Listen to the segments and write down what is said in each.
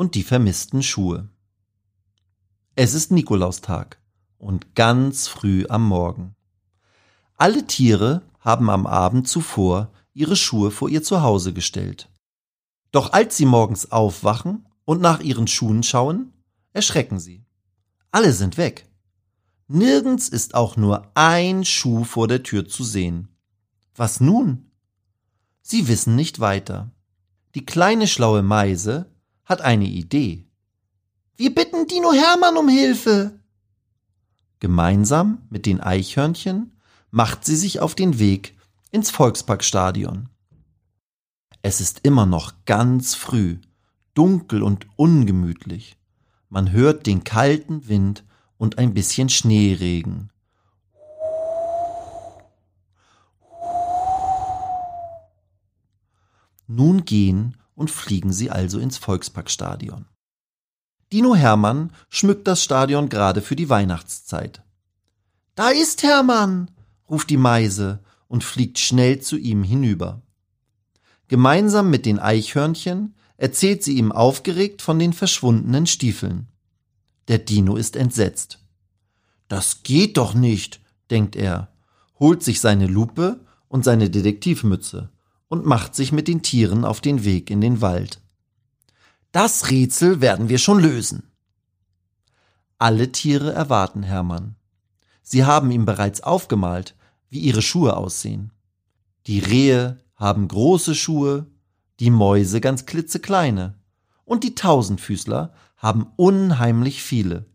und die vermissten Schuhe. Es ist Nikolaustag und ganz früh am Morgen. Alle Tiere haben am Abend zuvor ihre Schuhe vor ihr Zuhause gestellt. Doch als sie morgens aufwachen und nach ihren Schuhen schauen, erschrecken sie. Alle sind weg. Nirgends ist auch nur ein Schuh vor der Tür zu sehen. Was nun? Sie wissen nicht weiter. Die kleine schlaue Meise hat eine Idee. Wir bitten Dino Hermann um Hilfe. Gemeinsam mit den Eichhörnchen macht sie sich auf den Weg ins Volksparkstadion. Es ist immer noch ganz früh, dunkel und ungemütlich. Man hört den kalten Wind und ein bisschen Schneeregen. Nun gehen und fliegen sie also ins Volksparkstadion. Dino Hermann schmückt das Stadion gerade für die Weihnachtszeit. Da ist Hermann, ruft die Meise und fliegt schnell zu ihm hinüber. Gemeinsam mit den Eichhörnchen erzählt sie ihm aufgeregt von den verschwundenen Stiefeln. Der Dino ist entsetzt. Das geht doch nicht, denkt er, holt sich seine Lupe und seine Detektivmütze und macht sich mit den Tieren auf den Weg in den Wald. Das Rätsel werden wir schon lösen. Alle Tiere erwarten Hermann. Sie haben ihm bereits aufgemalt, wie ihre Schuhe aussehen. Die Rehe haben große Schuhe, die Mäuse ganz klitzekleine und die Tausendfüßler haben unheimlich viele.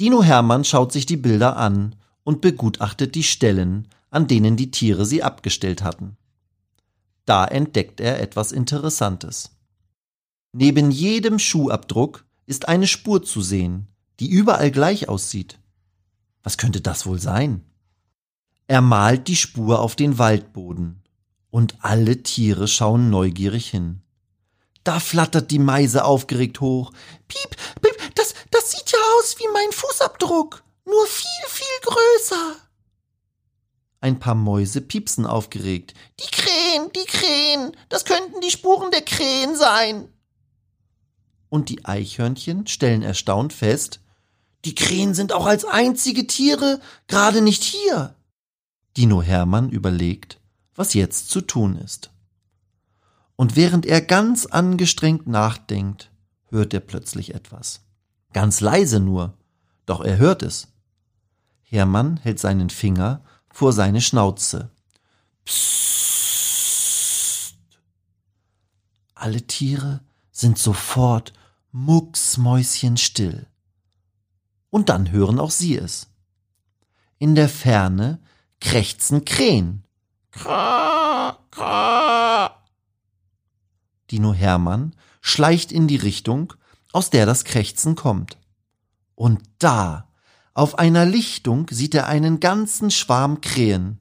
Dino Hermann schaut sich die Bilder an und begutachtet die Stellen, an denen die Tiere sie abgestellt hatten. Da entdeckt er etwas Interessantes. Neben jedem Schuhabdruck ist eine Spur zu sehen, die überall gleich aussieht. Was könnte das wohl sein? Er malt die Spur auf den Waldboden, und alle Tiere schauen neugierig hin. Da flattert die Meise aufgeregt hoch. Piep, piep, das, das sieht ja aus wie mein Fußabdruck, nur viel, viel größer. Ein paar Mäuse piepsen aufgeregt. Die Krähen, die Krähen, das könnten die Spuren der Krähen sein. Und die Eichhörnchen stellen erstaunt fest, die Krähen sind auch als einzige Tiere gerade nicht hier. Dino Hermann überlegt, was jetzt zu tun ist. Und während er ganz angestrengt nachdenkt, hört er plötzlich etwas. Ganz leise nur, doch er hört es. Hermann hält seinen Finger vor seine Schnauze. Psst. Alle Tiere sind sofort mucksmäuschenstill. Und dann hören auch sie es. In der Ferne krächzen Krähen. Kra, kra. Dino Hermann schleicht in die Richtung, aus der das Krächzen kommt. Und da auf einer Lichtung sieht er einen ganzen Schwarm Krähen,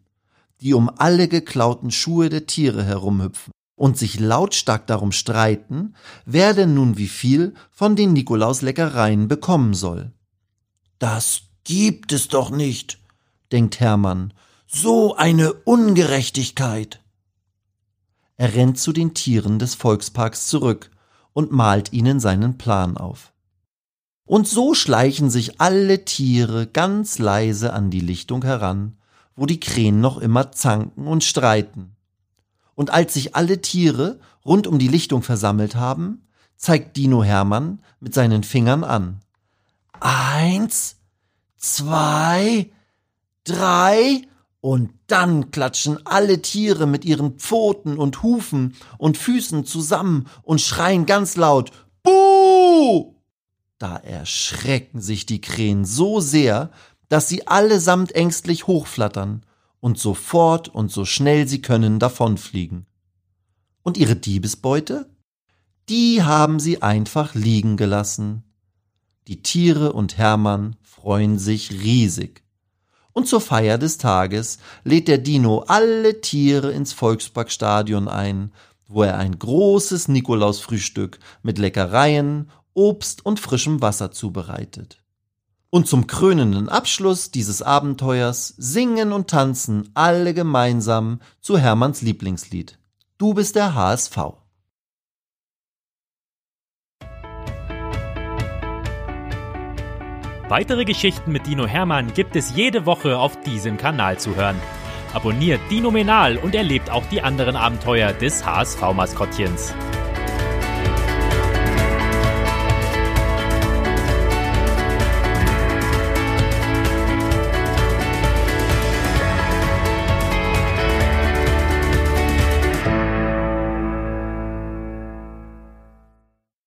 die um alle geklauten Schuhe der Tiere herumhüpfen und sich lautstark darum streiten, wer denn nun wie viel von den Nikolausleckereien bekommen soll. Das gibt es doch nicht, denkt Hermann. So eine Ungerechtigkeit. Er rennt zu den Tieren des Volksparks zurück und malt ihnen seinen Plan auf. Und so schleichen sich alle Tiere ganz leise an die Lichtung heran, wo die Krähen noch immer zanken und streiten. Und als sich alle Tiere rund um die Lichtung versammelt haben, zeigt Dino Hermann mit seinen Fingern an. Eins, zwei, drei, und dann klatschen alle Tiere mit ihren Pfoten und Hufen und Füßen zusammen und schreien ganz laut Buh! Da erschrecken sich die Krähen so sehr, dass sie allesamt ängstlich hochflattern und sofort und so schnell sie können davonfliegen. Und ihre Diebesbeute? Die haben sie einfach liegen gelassen. Die Tiere und Hermann freuen sich riesig. Und zur Feier des Tages lädt der Dino alle Tiere ins Volksparkstadion ein, wo er ein großes Nikolausfrühstück mit Leckereien, Obst und frischem Wasser zubereitet. Und zum krönenden Abschluss dieses Abenteuers singen und tanzen alle gemeinsam zu Hermanns Lieblingslied. Du bist der HSV. Weitere Geschichten mit Dino Hermann gibt es jede Woche auf diesem Kanal zu hören. Abonniert Dino Menal und erlebt auch die anderen Abenteuer des HSV-Maskottchens.